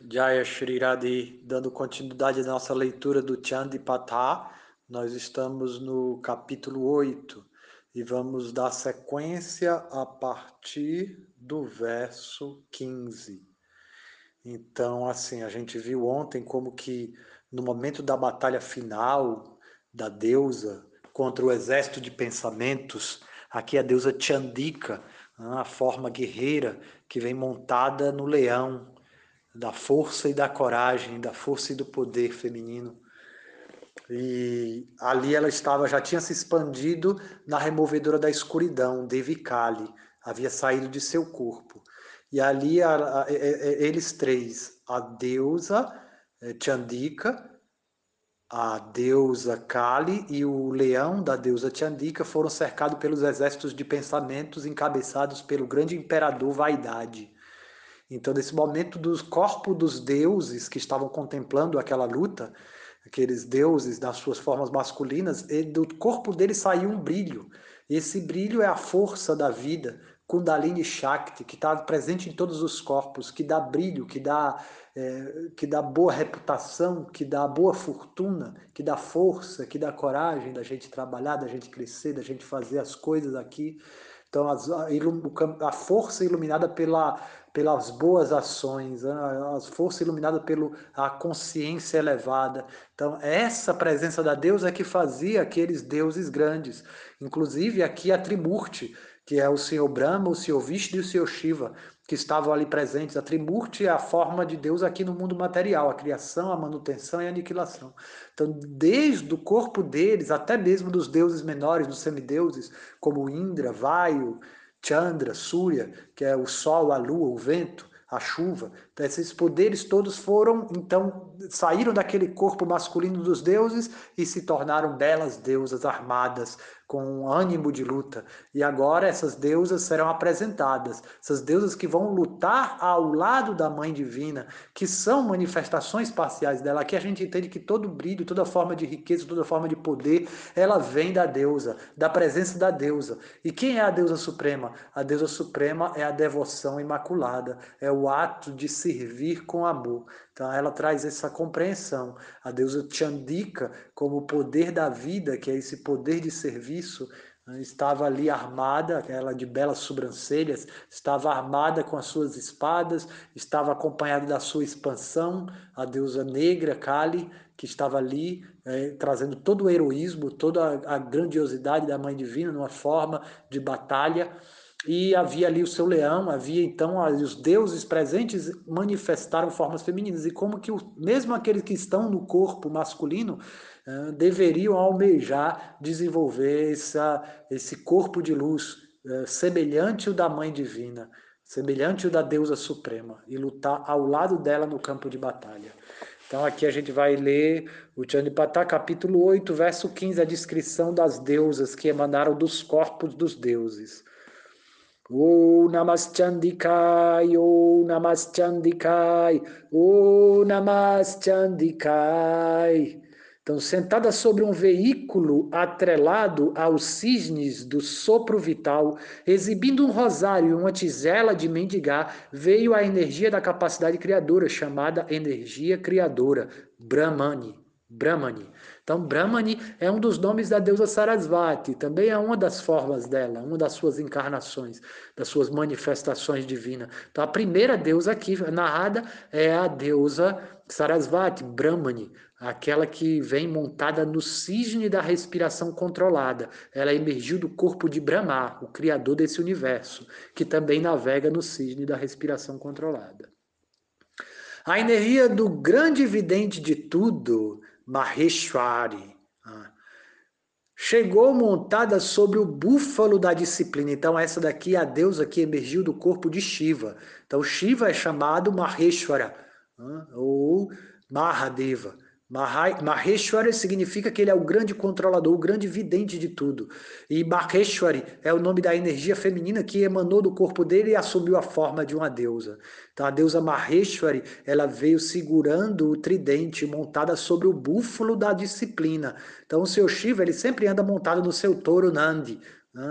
Jaya Shri dando continuidade à nossa leitura do Chandipatha, nós estamos no capítulo 8 e vamos dar sequência a partir do verso 15. Então, assim, a gente viu ontem como que no momento da batalha final da deusa contra o exército de pensamentos, aqui a deusa Chandika, a forma guerreira que vem montada no leão, da força e da coragem, da força e do poder feminino. E ali ela estava, já tinha se expandido na removedora da escuridão, Devi Kali, havia saído de seu corpo. E ali a, a, a, eles três, a deusa eh, Chandika, a deusa Kali e o leão da deusa Chandika foram cercados pelos exércitos de pensamentos encabeçados pelo grande imperador Vaidade. Então, nesse momento dos corpos dos deuses que estavam contemplando aquela luta, aqueles deuses nas suas formas masculinas, do corpo deles saiu um brilho. Esse brilho é a força da vida, Kundalini Shakti, que está presente em todos os corpos, que dá brilho, que dá, é, que dá boa reputação, que dá boa fortuna, que dá força, que dá coragem da gente trabalhar, da gente crescer, da gente fazer as coisas aqui. Então, a, a força iluminada pela, pelas boas ações, a força iluminada pela consciência elevada. Então, essa presença da Deus é que fazia aqueles deuses grandes. Inclusive, aqui a Trimurti, que é o Senhor Brahma, o Senhor Vishnu e o Senhor Shiva, que estavam ali presentes. A Trimurti é a forma de Deus aqui no mundo material, a criação, a manutenção e a aniquilação. Então, desde o corpo deles, até mesmo dos deuses menores, dos semideuses, como Indra, Vayu, Chandra, Surya, que é o sol, a lua, o vento, a chuva. Então, esses poderes todos foram, então, saíram daquele corpo masculino dos deuses e se tornaram belas deusas armadas, com ânimo de luta. E agora essas deusas serão apresentadas, essas deusas que vão lutar ao lado da Mãe Divina, que são manifestações parciais dela. Aqui a gente entende que todo brilho, toda forma de riqueza, toda forma de poder, ela vem da deusa, da presença da deusa. E quem é a deusa suprema? A deusa suprema é a devoção imaculada, é o ato de servir com amor. Então ela traz essa compreensão. A deusa Chandika, como o poder da vida, que é esse poder de serviço, estava ali armada, ela de belas sobrancelhas, estava armada com as suas espadas, estava acompanhada da sua expansão, a deusa negra Kali, que estava ali é, trazendo todo o heroísmo, toda a grandiosidade da Mãe Divina numa forma de batalha e havia ali o seu leão, havia então os deuses presentes manifestaram formas femininas e como que mesmo aqueles que estão no corpo masculino deveriam almejar desenvolver essa, esse corpo de luz semelhante ao da mãe divina, semelhante ao da deusa suprema e lutar ao lado dela no campo de batalha. Então aqui a gente vai ler o Chanipatá, capítulo 8, verso 15, a descrição das deusas que emanaram dos corpos dos deuses. O Namaschandikai, O Namaschandikai, O Namaschandikai. Então, sentada sobre um veículo atrelado aos cisnes do sopro vital, exibindo um rosário e uma tigela de mendigar, veio a energia da capacidade criadora, chamada energia criadora, Brahmani. Brahmani. Então, Brahmani é um dos nomes da deusa Sarasvati, também é uma das formas dela, uma das suas encarnações, das suas manifestações divinas. Então, a primeira deusa aqui narrada é a deusa Sarasvati, Brahmani, aquela que vem montada no cisne da respiração controlada. Ela emergiu do corpo de Brahma, o criador desse universo, que também navega no cisne da respiração controlada. A energia do grande vidente de tudo Maheshwari. Ah. Chegou montada sobre o búfalo da disciplina. Então, essa daqui é a deusa que emergiu do corpo de Shiva. Então, Shiva é chamado Maheshwara, ah, ou Mahadeva. Maheshwari significa que ele é o grande controlador, o grande vidente de tudo. E Maheshwari é o nome da energia feminina que emanou do corpo dele e assumiu a forma de uma deusa. Então a deusa Maheshwari, ela veio segurando o tridente montada sobre o búfalo da disciplina. Então o seu Shiva, ele sempre anda montado no seu touro Nandi.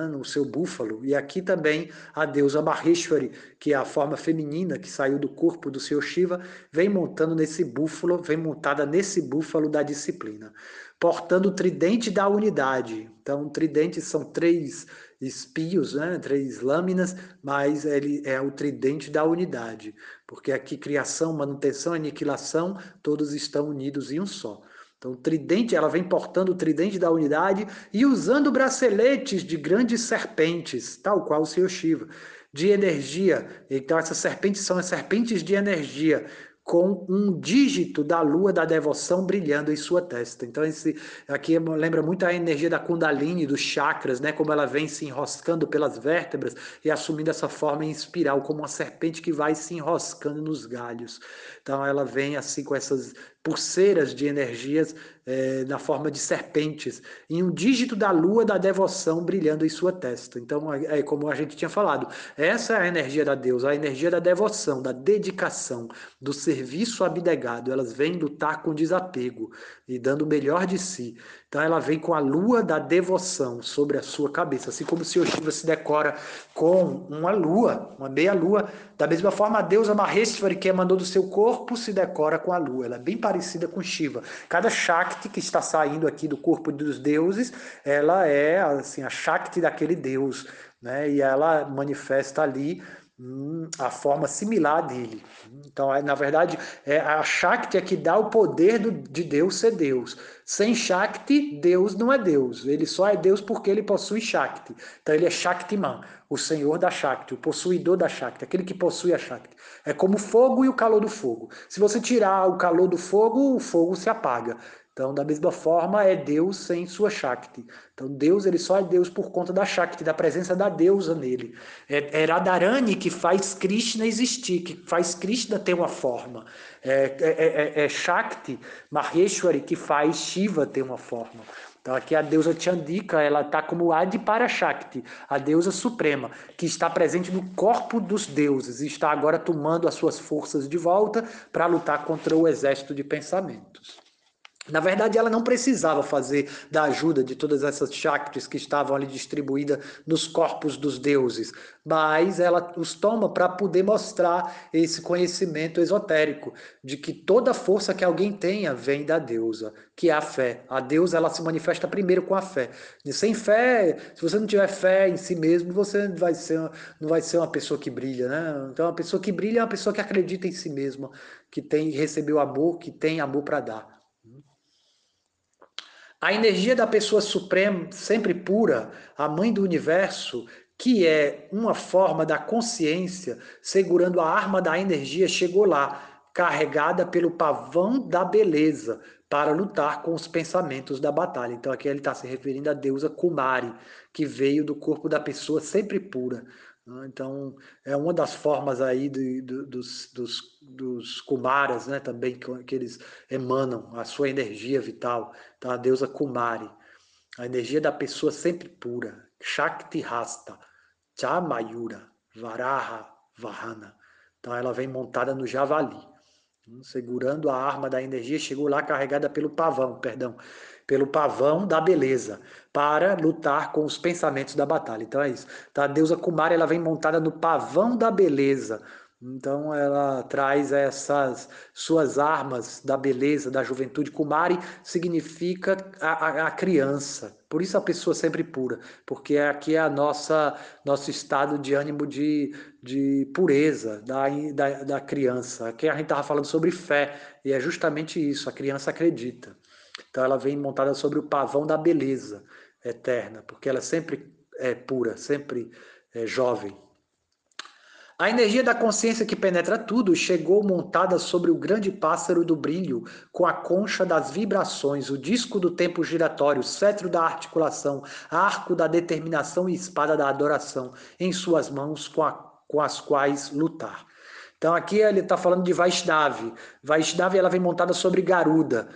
No seu búfalo. E aqui também a deusa Maheshwari, que é a forma feminina que saiu do corpo do seu Shiva, vem montando nesse búfalo, vem montada nesse búfalo da disciplina, portando o tridente da unidade. Então, tridente são três espios, né, três lâminas, mas ele é o tridente da unidade, porque aqui criação, manutenção, aniquilação, todos estão unidos em um só. Então, tridente, ela vem portando o tridente da unidade e usando braceletes de grandes serpentes, tal qual o Senhor Shiva, de energia. Então, essas serpentes são as serpentes de energia, com um dígito da lua da devoção brilhando em sua testa. Então, esse aqui lembra muito a energia da Kundalini, dos chakras, né? como ela vem se enroscando pelas vértebras e assumindo essa forma em espiral, como uma serpente que vai se enroscando nos galhos. Então, ela vem assim com essas pulseiras de energias é, na forma de serpentes, em um dígito da lua da devoção brilhando em sua testa. Então, é, é como a gente tinha falado, essa é a energia da deusa, a energia da devoção, da dedicação, do serviço abnegado. Elas vêm lutar com desapego e dando o melhor de si. Então ela vem com a lua da devoção sobre a sua cabeça, assim como se Shiva se decora com uma lua, uma meia lua. Da mesma forma, a deusa Maheshwari, que emanou do seu corpo, se decora com a lua. Ela é bem parecida com Shiva. Cada Shakti que está saindo aqui do corpo dos deuses, ela é assim a Shakti daquele deus, né? E ela manifesta ali a forma similar dele. Então, é, na verdade, é a Shakti é que dá o poder do, de Deus ser Deus. Sem Shakti, Deus não é Deus. Ele só é Deus porque ele possui Shakti. Então, ele é Shaktiman, o senhor da Shakti, o possuidor da Shakti, aquele que possui a Shakti. É como o fogo e o calor do fogo. Se você tirar o calor do fogo, o fogo se apaga. Então, da mesma forma, é Deus sem sua Shakti. Então, Deus ele só é Deus por conta da Shakti, da presença da deusa nele. É, é Radharani que faz Krishna existir, que faz Krishna ter uma forma. É, é, é, é Shakti, Maheshwari, que faz Shiva ter uma forma. Então, aqui a deusa Chandika, ela está como Adi Shakti, a deusa suprema, que está presente no corpo dos deuses e está agora tomando as suas forças de volta para lutar contra o exército de pensamentos. Na verdade, ela não precisava fazer da ajuda de todas essas Shaktis que estavam ali distribuídas nos corpos dos deuses, mas ela os toma para poder mostrar esse conhecimento esotérico de que toda força que alguém tenha vem da deusa, que é a fé. A deusa ela se manifesta primeiro com a fé. E sem fé, se você não tiver fé em si mesmo, você vai ser, não vai ser uma pessoa que brilha, né? Então, uma pessoa que brilha é uma pessoa que acredita em si mesma, que tem recebeu amor, que tem amor para dar. A energia da pessoa suprema, sempre pura, a mãe do universo, que é uma forma da consciência, segurando a arma da energia, chegou lá, carregada pelo pavão da beleza, para lutar com os pensamentos da batalha. Então aqui ele está se referindo à deusa Kumari, que veio do corpo da pessoa sempre pura. Né? Então, é uma das formas aí de, de, dos, dos, dos Kumaras, né, também, que, eles emanam a sua energia vital. Então, a deusa Kumari, a energia da pessoa sempre pura. Shakti Rasta, Chamayura, Varaha, Vahana. Então, ela vem montada no javali, né, segurando a arma da energia, chegou lá carregada pelo pavão, perdão, pelo pavão da beleza, para lutar com os pensamentos da batalha. Então é isso. Então, a deusa Kumari ela vem montada no pavão da beleza. Então ela traz essas suas armas da beleza, da juventude. Kumari significa a, a, a, criança. Por isso a pessoa sempre pura, porque aqui é a nossa nosso estado de ânimo de, de pureza da, da, da criança. Aqui a gente estava falando sobre fé e é justamente isso. A criança acredita. Então ela vem montada sobre o pavão da beleza eterna, porque ela sempre é pura, sempre é jovem. A energia da consciência que penetra tudo chegou montada sobre o grande pássaro do brilho, com a concha das vibrações, o disco do tempo giratório, cetro da articulação, arco da determinação e espada da adoração, em suas mãos com, a, com as quais lutar. Então aqui ele está falando de Vaishnavi. Vaishnavi ela vem montada sobre Garuda,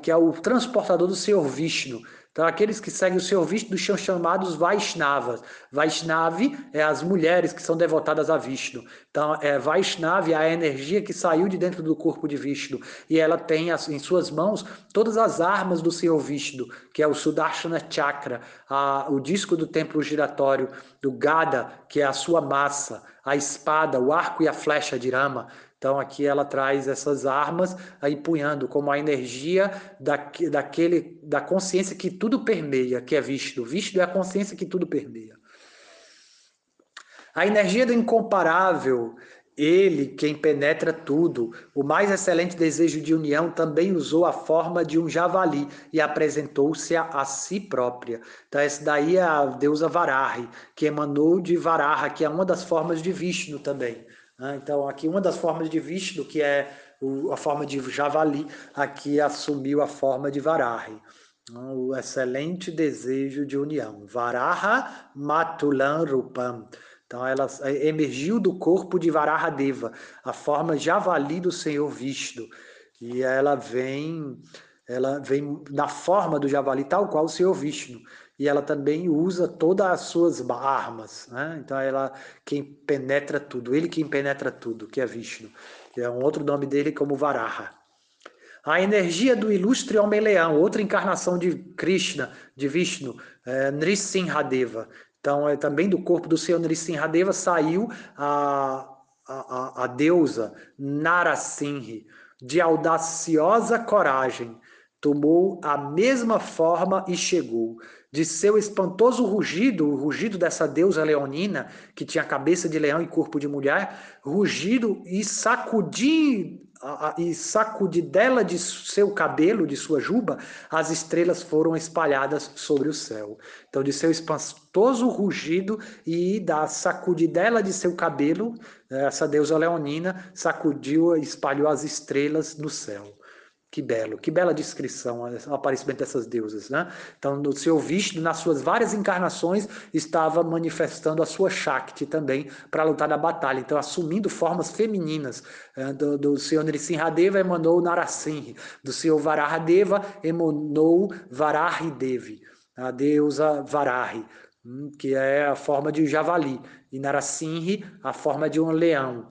que é o transportador do Senhor Vishnu. Então, aqueles que seguem o Senhor Vishnu são chamados Vaishnavas. Vaishnavi é as mulheres que são devotadas a Vishnu. Então, é, Vaishnavi é a energia que saiu de dentro do corpo de Vishnu. E ela tem em suas mãos todas as armas do Senhor Vishnu, que é o Sudarshana Chakra, a, o disco do templo giratório, do Gada, que é a sua massa, a espada, o arco e a flecha de Rama. Então aqui ela traz essas armas aí punhando como a energia da, daquele, da consciência que tudo permeia, que é Vishnu. Vishnu é a consciência que tudo permeia. A energia do incomparável, ele quem penetra tudo, o mais excelente desejo de união também usou a forma de um javali e apresentou-se a, a, si própria. Então essa daí é a deusa Varahi, que emanou de Varaha, que é uma das formas de Vishnu também. Né? Então, aqui uma das formas de Vishnu, que é a forma de javali, aqui assumiu a forma de Varahi. Né? O excelente desejo de união. Varaha Matulan Rupam. Então, ela emergiu do corpo de Varaha Deva, a forma javali do Senhor Vishnu. E ela vem, ela vem na forma do javali, tal qual o Senhor Vishnu e ela também usa todas as suas armas, né? Então ela quem penetra tudo, ele quem penetra tudo, que é Vishnu. É um outro nome dele como Varaha. A energia do ilustre homem-leão, outra encarnação de Krishna, de Vishnu, é Nrisimhadeva. Então, é também do corpo do Senhor Nrisimhadeva saiu a, a, a, a deusa Narasimhi, de audaciosa coragem. Tomou a mesma forma e chegou de seu espantoso rugido, o rugido dessa deusa leonina, que tinha cabeça de leão e corpo de mulher, rugido e sacudir e sacudir dela de seu cabelo, de sua juba, as estrelas foram espalhadas sobre o céu. Então, de seu espantoso rugido e da sacudidela de seu cabelo, essa deusa leonina sacudiu e espalhou as estrelas no céu. Que belo, que bela descrição o aparecimento dessas deusas, né? Então, no seu Vishnu, nas suas várias encarnações, estava manifestando a sua Shakti também para lutar na batalha. Então, assumindo formas femininas. É, do, do Senhor Nrisimhadeva emanou Narasimha, do Senhor Varahadeva emanou Varahidevi, a deusa Varahi, hum, que é a forma de javali, e Narasimha, a forma de um leão.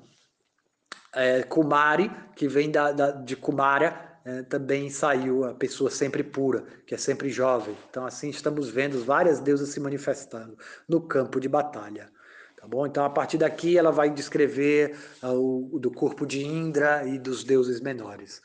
É, Kumari, que vem da, da de Kumara, é, também saiu a pessoa sempre pura, que é sempre jovem. Então, assim, estamos vendo várias deusas se manifestando no campo de batalha. Tá bom? Então, a partir daqui, ela vai descrever uh, o do corpo de Indra e dos deuses menores.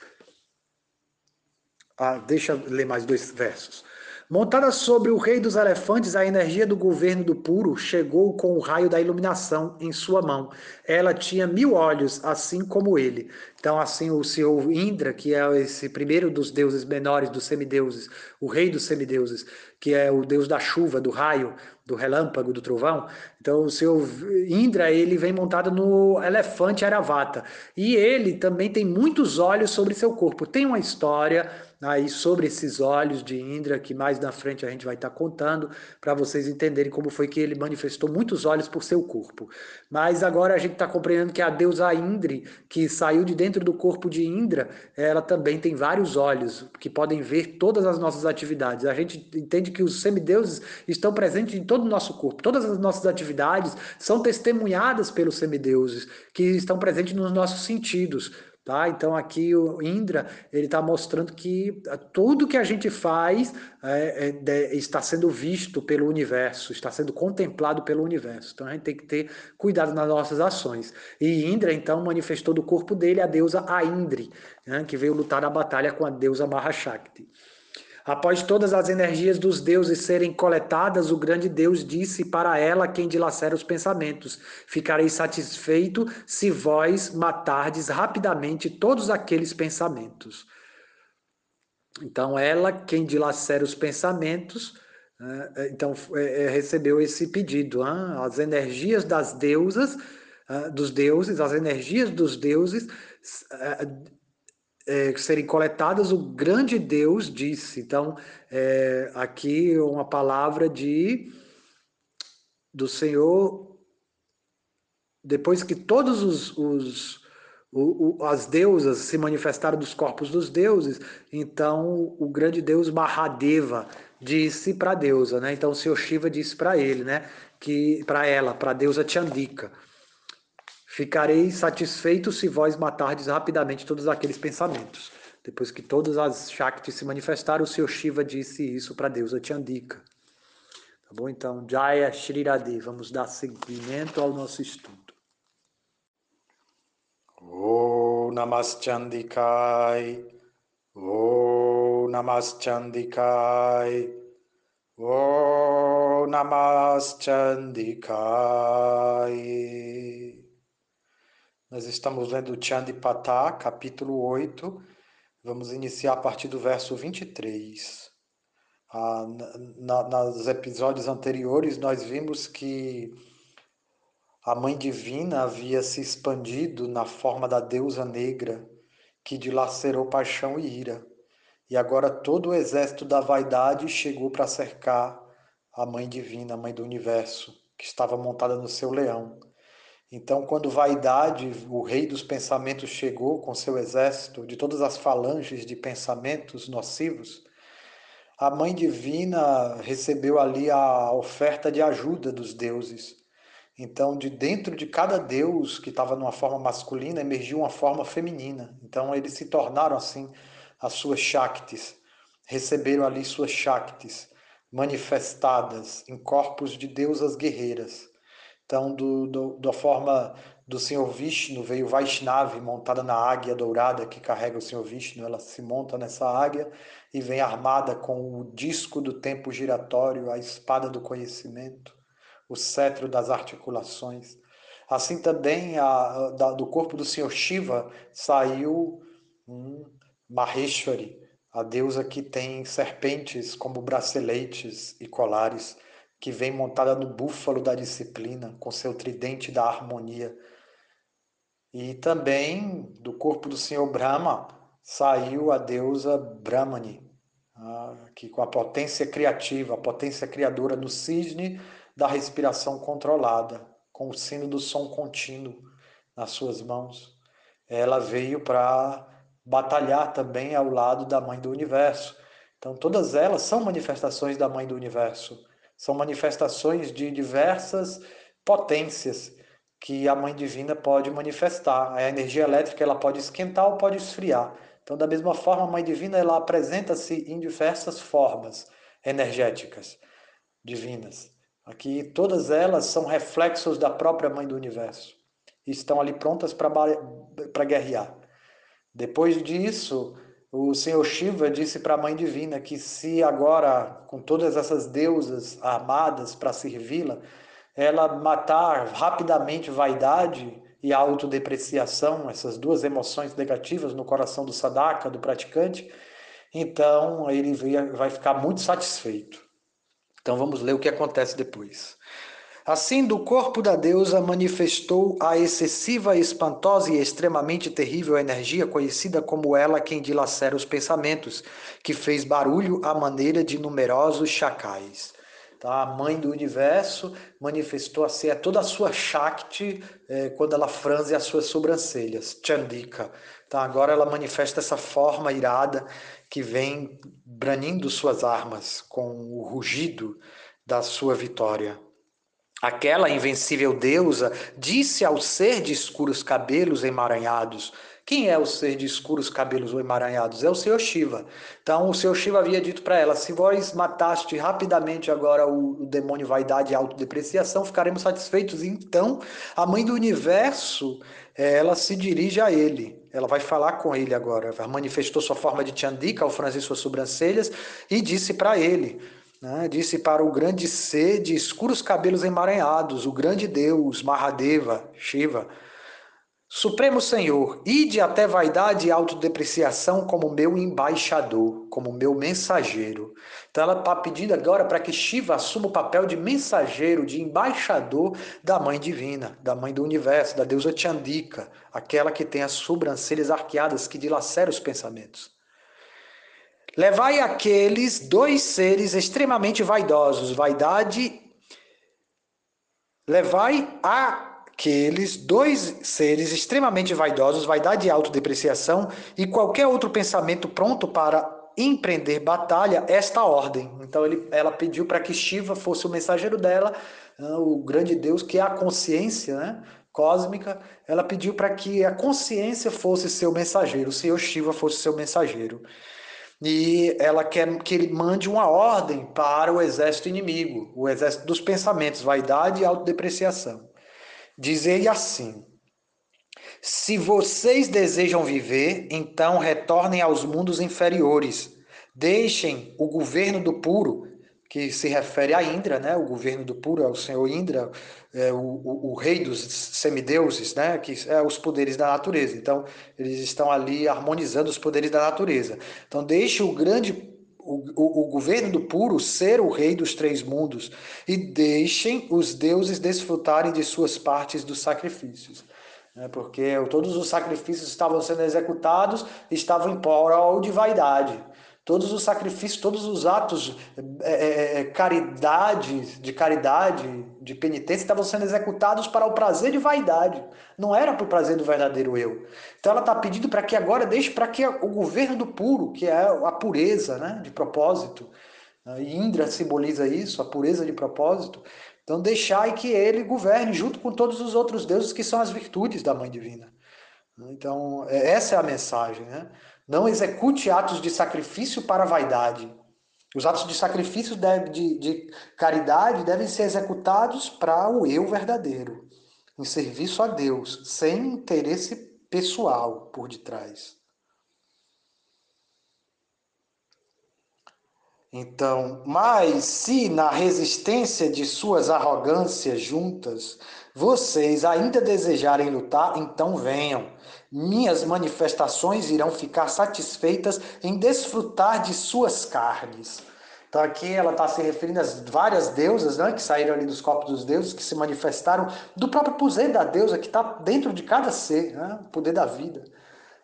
Ah, deixa eu ler mais dois versos. Montada sobre o rei dos elefantes, a energia do governo do puro chegou com o raio da iluminação em sua mão. Ela tinha mil olhos, assim como ele. Então, assim, o senhor Indra, que é esse primeiro dos deuses menores, dos semideuses, o rei dos semideuses, que é o deus da chuva, do raio, do relâmpago, do trovão. Então, o senhor Indra, ele vem montado no elefante Aravata. E ele também tem muitos olhos sobre seu corpo. Tem uma história aí sobre esses olhos de Indra, que mais na frente a gente vai estar contando, para vocês entenderem como foi que ele manifestou muitos olhos por seu corpo. Mas agora a gente está compreendendo que a deusa Indri, que saiu de dentro do corpo de Indra, ela também tem vários olhos, que podem ver todas as nossas atividades. A gente entende que os semideuses estão presentes em todo o nosso corpo. Todas as nossas atividades são testemunhadas pelos semideuses, que estão presentes nos nossos sentidos Tá? Então aqui o Indra ele está mostrando que eh, tudo que a gente faz é, é, está sendo visto pelo universo, está sendo contemplado pelo universo. Então a gente tem que ter cuidado nas nossas ações. E Indra então manifestou do corpo dele a deusa Aindri, né, que veio lutar na batalha com a deusa Mahashakti. Após todas as energias dos deuses serem coletadas, o grande Deus disse para ela quem dilacera os pensamentos: Ficarei satisfeito se vós matardes rapidamente todos aqueles pensamentos. Então, ela, quem dilacera os pensamentos, né, então é, é, recebeu esse pedido. As energias das deusas, dos deuses, as energias dos deuses é, serem coletadas, o grande Deus disse. Então, é, aqui uma palavra de do Senhor, depois que todos os, os o, o, as deusas se manifestaram dos corpos dos deuses, então o grande Deus Mahadeva disse para a deusa, né? Então o senhor Shiva disse para ele, né? Que para ela, para a deusa Chandika, ficarei satisfeito se vós matardes rapidamente todos aqueles pensamentos. Depois que todas as Shaktis se manifestaram, o senhor Shiva disse isso para a deusa Chandika. Tá bom? Então, Jaya Shri Radhe, vamos dar seguimento ao nosso estudo. O Namaschandikai, O Namaschandikai, O Namaschandikai. Nós estamos lendo Chandipatá, capítulo 8. Vamos iniciar a partir do verso 23. Ah, na, nos episódios anteriores, nós vimos que a Mãe Divina havia se expandido na forma da deusa negra, que dilacerou paixão e ira. E agora todo o exército da vaidade chegou para cercar a Mãe Divina, a Mãe do Universo, que estava montada no seu leão. Então, quando vaidade, o rei dos pensamentos, chegou com seu exército de todas as falanges de pensamentos nocivos, a Mãe Divina recebeu ali a oferta de ajuda dos deuses então, de dentro de cada deus que estava numa forma masculina, emergiu uma forma feminina. Então, eles se tornaram assim as suas Shaktis, receberam ali suas Shaktis manifestadas em corpos de deusas guerreiras. Então, do, do, da forma do Senhor Vishnu, veio Vaishnavi montada na águia dourada que carrega o Senhor Vishnu. Ela se monta nessa águia e vem armada com o disco do tempo giratório, a espada do conhecimento o cetro das articulações. Assim também a, da, do corpo do Senhor Shiva saiu um Maheshwari, a deusa que tem serpentes como braceletes e colares, que vem montada no búfalo da disciplina, com seu tridente da harmonia. E também do corpo do Senhor Brahma saiu a deusa Brahmani, que com a potência criativa, a potência criadora no cisne da respiração controlada, com o sino do som contínuo nas suas mãos. Ela veio para batalhar também ao lado da Mãe do Universo. Então, todas elas são manifestações da Mãe do Universo, são manifestações de diversas potências que a Mãe Divina pode manifestar. A energia elétrica ela pode esquentar ou pode esfriar. Então, da mesma forma, a Mãe Divina ela apresenta-se em diversas formas energéticas divinas. Aqui todas elas são reflexos da própria Mãe do Universo e estão ali prontas para guerrear. Depois disso, o Senhor Shiva disse para a Mãe Divina que se agora, com todas essas deusas armadas para servi-la, ela matar rapidamente vaidade e autodepreciação, essas duas emoções negativas no coração do sadaka, do praticante, então ele vai ficar muito satisfeito. Então vamos ler o que acontece depois. Assim, do corpo da deusa manifestou a excessiva, espantosa e extremamente terrível energia conhecida como ela quem dilacera os pensamentos, que fez barulho à maneira de numerosos chacais. Tá? A mãe do universo manifestou assim a toda a sua Shakti é, quando ela franze as suas sobrancelhas, Chandika. Tá? Agora ela manifesta essa forma irada que vem branindo suas armas com o rugido da sua vitória. Aquela invencível deusa disse ao ser de escuros cabelos emaranhados: Quem é o ser de escuros cabelos emaranhados? É o Senhor Shiva. Então, o Senhor Shiva havia dito para ela: Se vós mataste rapidamente agora o, demônio vaidade e autodepreciação, ficaremos satisfeitos. Então, a mãe do universo, ela se dirige a ele ela vai falar com ele agora. Ela manifestou sua forma de Chandika ao franzir suas sobrancelhas e disse para ele, né, disse para o grande ser de escuros cabelos emaranhados, o grande Deus, Mahadeva, Shiva, Supremo Senhor, ide até vaidade e autodepreciação como meu embaixador, como meu mensageiro. Então ela está pedindo agora para que Shiva assuma o papel de mensageiro, de embaixador da Mãe Divina, da Mãe do Universo, da deusa Chandika, aquela que tem as sobrancelhas arqueadas que dilacera os pensamentos. Levai aqueles dois seres extremamente vaidosos, vaidade. Levai aqueles dois seres extremamente vaidosos, vaidade e autodepreciação, e qualquer outro pensamento pronto para empreender batalha esta ordem. Então ele, ela pediu para que Shiva fosse o mensageiro dela, né, o grande Deus que é a consciência, né? cósmica, ela pediu para que a consciência fosse seu mensageiro, o Senhor Shiva fosse seu mensageiro. E ela quer que ele mande uma ordem para o exército inimigo, o exército dos pensamentos, vaidade e autodepreciação. Dizer assim: Se vocês desejam viver, então retornem aos mundos inferiores. Deixem o governo do puro que se refere a Indra, né? O governo do puro é o Senhor Indra, é o, o, o, rei dos semideuses, né? Que é os poderes da natureza. Então, eles estão ali harmonizando os poderes da natureza. Então, deixe o grande o, o, o, governo do puro ser o rei dos três mundos e deixem os deuses desfrutarem de suas partes dos sacrifícios. Né? Porque todos os sacrifícios estavam sendo executados estavam em prol de vaidade. Todos os sacrifícios, todos os atos é, é, é, é caridade, de caridade, de penitência, estavam sendo executados para o prazer de vaidade. Não era para o prazer do verdadeiro eu. Então ela está pedindo para que agora deixe para que o governo do puro, que é a pureza né, de propósito, né, e Indra simboliza isso, a pureza de propósito. Então deixai que ele governe junto com todos os outros deuses que são as virtudes da Mãe Divina. Então essa é a mensagem, né? Não execute atos de sacrifício para vaidade. Os atos de sacrifício de, de caridade devem ser executados para o eu verdadeiro, em serviço a Deus, sem interesse pessoal por detrás. Então, mas se na resistência de suas arrogâncias juntas vocês ainda desejarem lutar, então venham. Minhas manifestações irão ficar satisfeitas em desfrutar de suas carnes. Então aqui ela está se referindo às várias deusas né, que saíram ali dos corpos dos deuses, que se manifestaram do próprio poder da deusa que está dentro de cada ser, né, o poder da vida.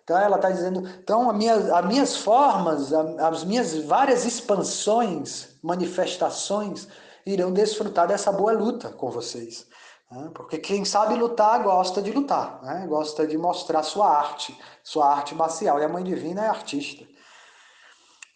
Então ela está dizendo, então as minhas, as minhas formas, as minhas várias expansões, manifestações, irão desfrutar dessa boa luta com vocês. Né? Porque quem sabe lutar gosta de lutar, né? gosta de mostrar sua arte, sua arte marcial. E a Mãe Divina é artista.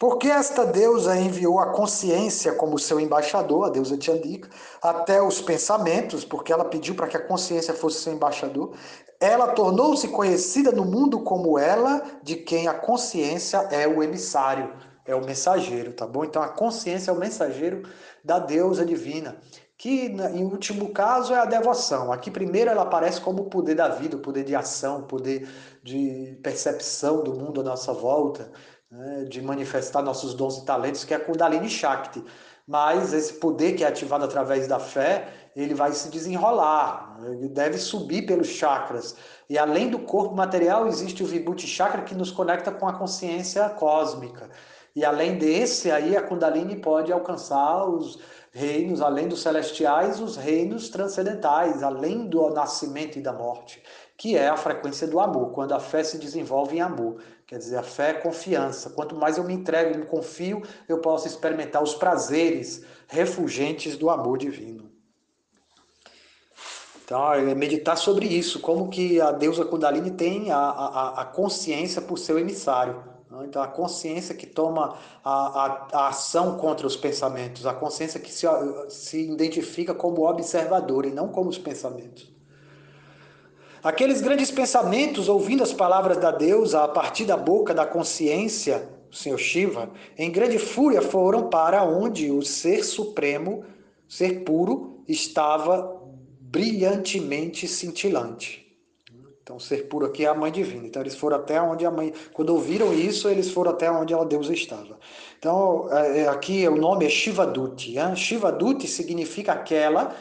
Porque esta deusa enviou a consciência como seu embaixador, a deusa Tiandika, até os pensamentos, porque ela pediu para que a consciência fosse seu embaixador. Ela tornou-se conhecida no mundo como ela, de quem a consciência é o emissário, é o mensageiro, tá bom? Então a consciência é o mensageiro da deusa divina que em último caso é a devoção. Aqui primeiro ela aparece como o poder da vida, o poder de ação, o poder de percepção do mundo à nossa volta, né, de manifestar nossos dons e talentos, que é a Kundalini Shakti. Mas esse poder que é ativado através da fé, ele vai se desenrolar, ele deve subir pelos chakras. E além do corpo material, existe o Vibhuti Chakra que nos conecta com a consciência cósmica. E além desse, aí a Kundalini pode alcançar os reinos, além dos celestiais, os reinos transcendentais, além do nascimento e da morte, que é a frequência do amor, quando a fé se desenvolve em amor. Quer dizer, a fé é confiança. Quanto mais eu me entrego e me confio, eu posso experimentar os prazeres refulgentes do amor divino. Então, é meditar sobre isso, como que a deusa Kundalini tem a, a, a consciência por seu emissário. Então, a consciência que toma a, a, a, ação contra os pensamentos, a consciência que se, se identifica como observador e não como os pensamentos. Aqueles grandes pensamentos, ouvindo as palavras da deusa a partir da boca da consciência, o Senhor Shiva, em grande fúria foram para onde o Ser Supremo, Ser Puro, estava brilhantemente cintilante. Então, ser puro aqui é a mãe divina. Então, eles foram até onde a mãe. Quando ouviram isso, eles foram até onde a deusa estava. Então, é, é, aqui o nome é Shivaduti. Hein? Shivaduti significa aquela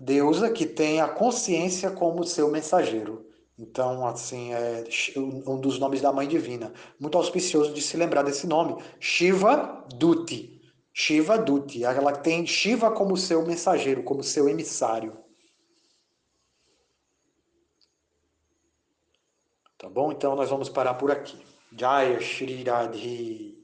deusa que tem a consciência como seu mensageiro. Então, assim, é um dos nomes da mãe divina. Muito auspicioso de se lembrar desse nome. Shiva Duti. Shiva Duti. Ela tem Shiva como seu mensageiro, como seu emissário. Tá bom? Então nós vamos parar por aqui. Jaya Shri Radhe.